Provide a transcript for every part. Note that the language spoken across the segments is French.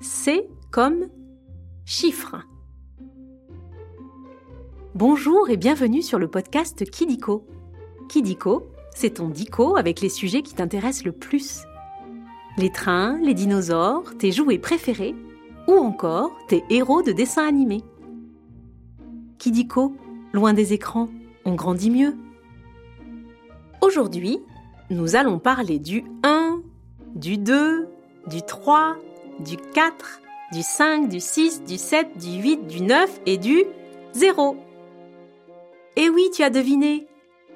C comme chiffre. Bonjour et bienvenue sur le podcast Kidiko. Kidiko, c'est ton dico avec les sujets qui t'intéressent le plus. Les trains, les dinosaures, tes jouets préférés ou encore tes héros de dessins animés. Kidiko, loin des écrans, on grandit mieux. Aujourd'hui, nous allons parler du 1, du 2, du 3, du 4, du 5, du 6, du 7, du 8, du 9 et du 0. Eh oui, tu as deviné.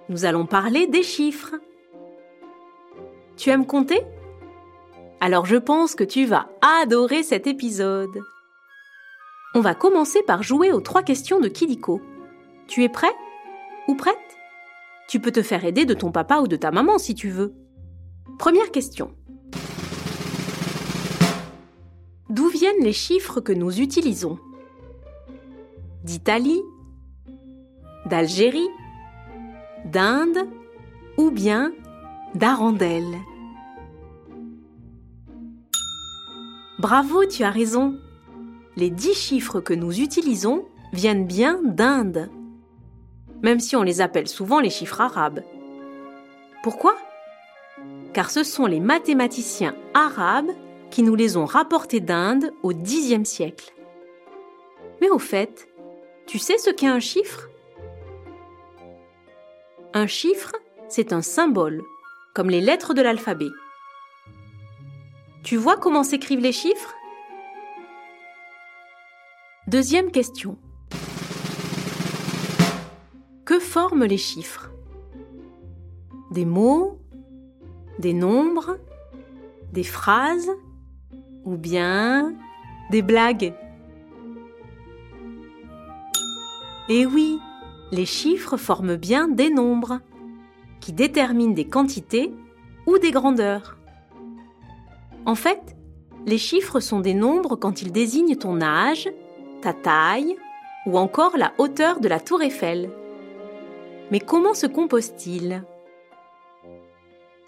Nous allons parler des chiffres. Tu aimes compter? Alors je pense que tu vas adorer cet épisode. On va commencer par jouer aux trois questions de Kidiko. Tu es prêt? Ou prête? Tu peux te faire aider de ton papa ou de ta maman si tu veux. Première question. D'où viennent les chiffres que nous utilisons? D'Italie? D'Algérie? D'Inde? Ou bien d'Arandelle Bravo, tu as raison. Les dix chiffres que nous utilisons viennent bien d'Inde, même si on les appelle souvent les chiffres arabes. Pourquoi? Car ce sont les mathématiciens arabes qui nous les ont rapportés d'Inde au Xe siècle. Mais au fait, tu sais ce qu'est un chiffre? Un chiffre, c'est un symbole, comme les lettres de l'alphabet. Tu vois comment s'écrivent les chiffres? Deuxième question. Que forment les chiffres? Des mots Des nombres Des phrases ou bien des blagues. Et eh oui, les chiffres forment bien des nombres qui déterminent des quantités ou des grandeurs. En fait, les chiffres sont des nombres quand ils désignent ton âge, ta taille ou encore la hauteur de la tour Eiffel. Mais comment se composent-ils?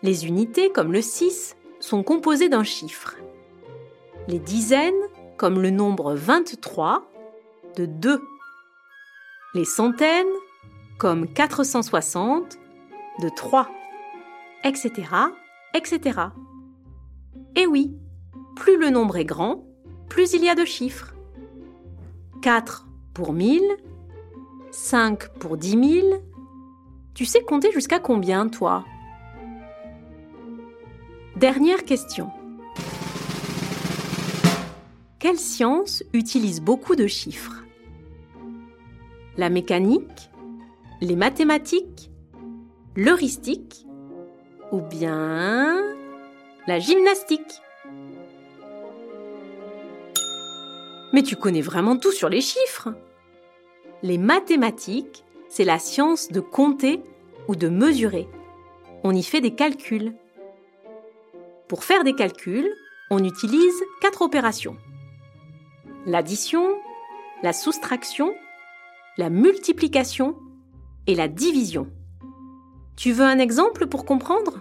Les unités, comme le 6, sont composées d'un chiffre les dizaines, comme le nombre 23, de 2. Les centaines, comme 460, de 3, etc., etc. Et oui, plus le nombre est grand, plus il y a de chiffres. 4 pour 1000, 5 pour 10 000. Tu sais compter jusqu'à combien, toi? Dernière question. Quelle science utilise beaucoup de chiffres? La mécanique Les mathématiques L'heuristique Ou bien la gymnastique? Mais tu connais vraiment tout sur les chiffres Les mathématiques, c'est la science de compter ou de mesurer. On y fait des calculs. Pour faire des calculs, on utilise quatre opérations l'addition, la soustraction, la multiplication et la division. Tu veux un exemple pour comprendre?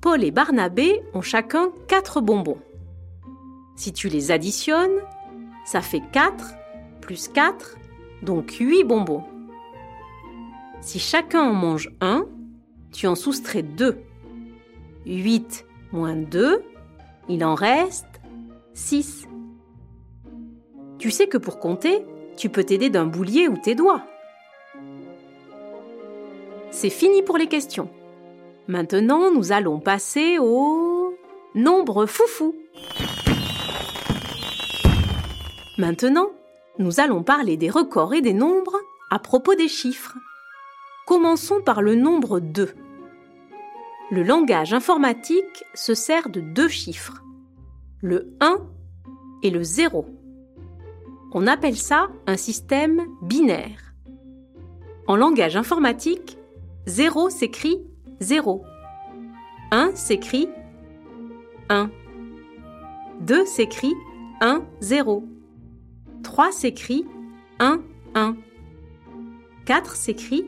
Paul et Barnabé ont chacun 4 bonbons. Si tu les additionnes, ça fait 4 plus 4, donc 8 bonbons. Si chacun en mange un, tu en soustrais 2. 8 moins 2, il en reste 6. Tu sais que pour compter, tu peux t'aider d'un boulier ou tes doigts. C'est fini pour les questions. Maintenant, nous allons passer au nombre foufou. Maintenant, nous allons parler des records et des nombres à propos des chiffres. Commençons par le nombre 2. Le langage informatique se sert de deux chiffres le 1 et le 0. On appelle ça un système binaire. En langage informatique, 0 s'écrit 0. 1 s'écrit 1. 2 s'écrit 1, 0. 3 s'écrit 1, 1. 4 s'écrit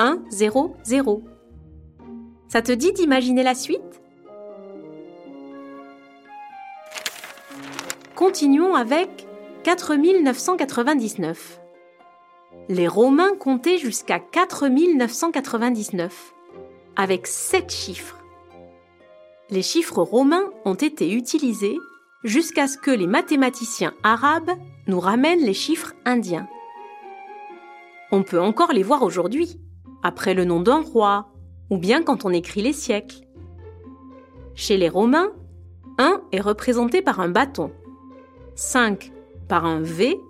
1, 0, 0. Ça te dit d'imaginer la suite? Continuons avec 4999. Les Romains comptaient jusqu'à 4999, avec 7 chiffres. Les chiffres romains ont été utilisés jusqu'à ce que les mathématiciens arabes nous ramènent les chiffres indiens. On peut encore les voir aujourd'hui, après le nom d'un roi, ou bien quand on écrit les siècles. Chez les Romains, 1 est représenté par un bâton, 5 par un V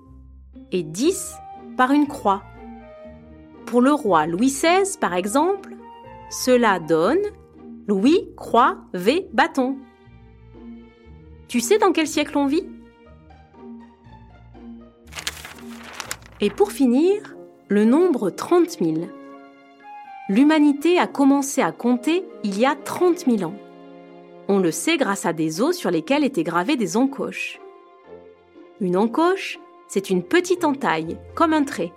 et 10 par une croix. Pour le roi Louis XVI, par exemple, cela donne Louis, croix, V, bâton. Tu sais dans quel siècle on vit? Et pour finir, le nombre 30 000. L'humanité a commencé à compter il y a 30 000 ans. On le sait grâce à des os sur lesquels étaient gravées des encoches. Une encoche, c'est une petite entaille, comme un trait.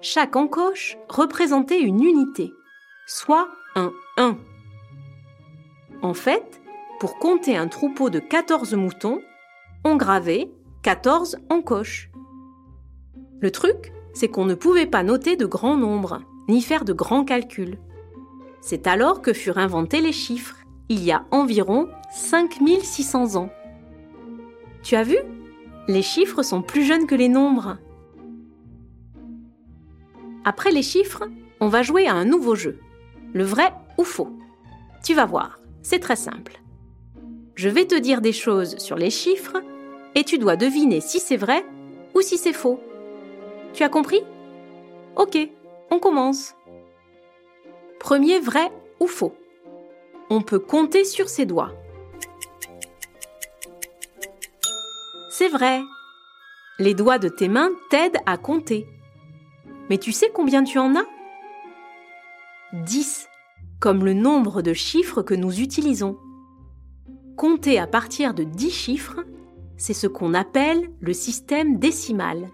Chaque encoche représentait une unité, soit un 1. En fait, pour compter un troupeau de 14 moutons, on gravait 14 encoches. Le truc, c'est qu'on ne pouvait pas noter de grands nombres, ni faire de grands calculs. C'est alors que furent inventés les chiffres, il y a environ 5600 ans. Tu as vu? Les chiffres sont plus jeunes que les nombres. Après les chiffres, on va jouer à un nouveau jeu, le vrai ou faux. Tu vas voir, c'est très simple. Je vais te dire des choses sur les chiffres et tu dois deviner si c'est vrai ou si c'est faux. Tu as compris? Ok, on commence. Premier vrai ou faux On peut compter sur ses doigts. C'est vrai. Les doigts de tes mains t'aident à compter. Mais tu sais combien tu en as? 10, comme le nombre de chiffres que nous utilisons. Compter à partir de 10 chiffres, c'est ce qu'on appelle le système décimal.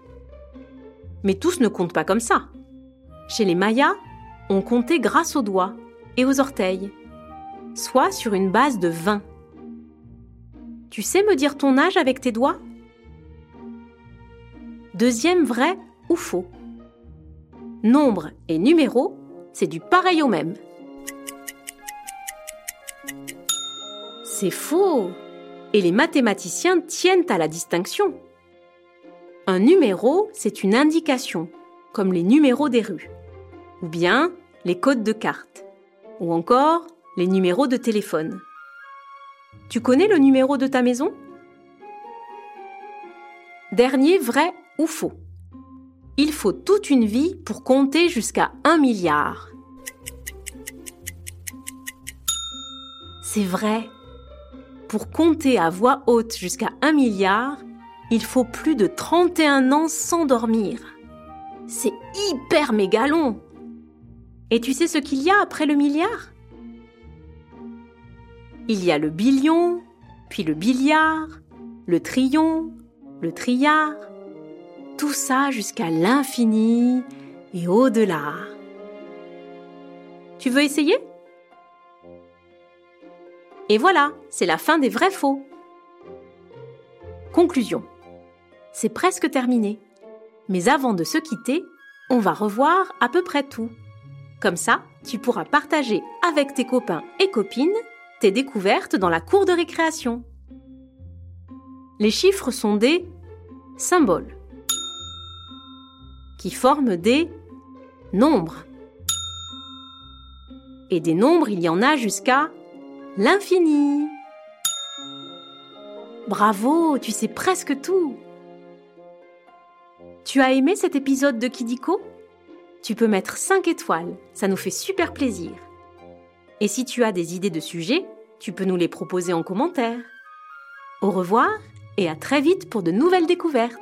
Mais tous ne comptent pas comme ça. Chez les Mayas, on comptait grâce aux doigts et aux orteils, soit sur une base de 20. Tu sais me dire ton âge avec tes doigts? Deuxième vrai ou faux Nombre et numéro, c'est du pareil au même. C'est faux Et les mathématiciens tiennent à la distinction. Un numéro, c'est une indication, comme les numéros des rues, ou bien les codes de carte, ou encore les numéros de téléphone. Tu connais le numéro de ta maison? Dernier vrai ou faux Il faut toute une vie pour compter jusqu'à un milliard. C'est vrai. Pour compter à voix haute jusqu'à un milliard, il faut plus de 31 ans sans dormir. C'est hyper méga long. Et tu sais ce qu'il y a après le milliard? Il y a le billion, puis le billiard, le trillion, le trillard. Tout ça jusqu'à l'infini et au-delà. Tu veux essayer? Et voilà, c'est la fin des vrais faux. Conclusion c'est presque terminé. Mais avant de se quitter, on va revoir à peu près tout. Comme ça, tu pourras partager avec tes copains et copines tes découvertes dans la cour de récréation. Les chiffres sont des symboles qui forment des nombres. Et des nombres, il y en a jusqu'à l'infini. Bravo, tu sais presque tout. Tu as aimé cet épisode de Kidiko? Tu peux mettre 5 étoiles, ça nous fait super plaisir. Et si tu as des idées de sujets, tu peux nous les proposer en commentaire. Au revoir et à très vite pour de nouvelles découvertes.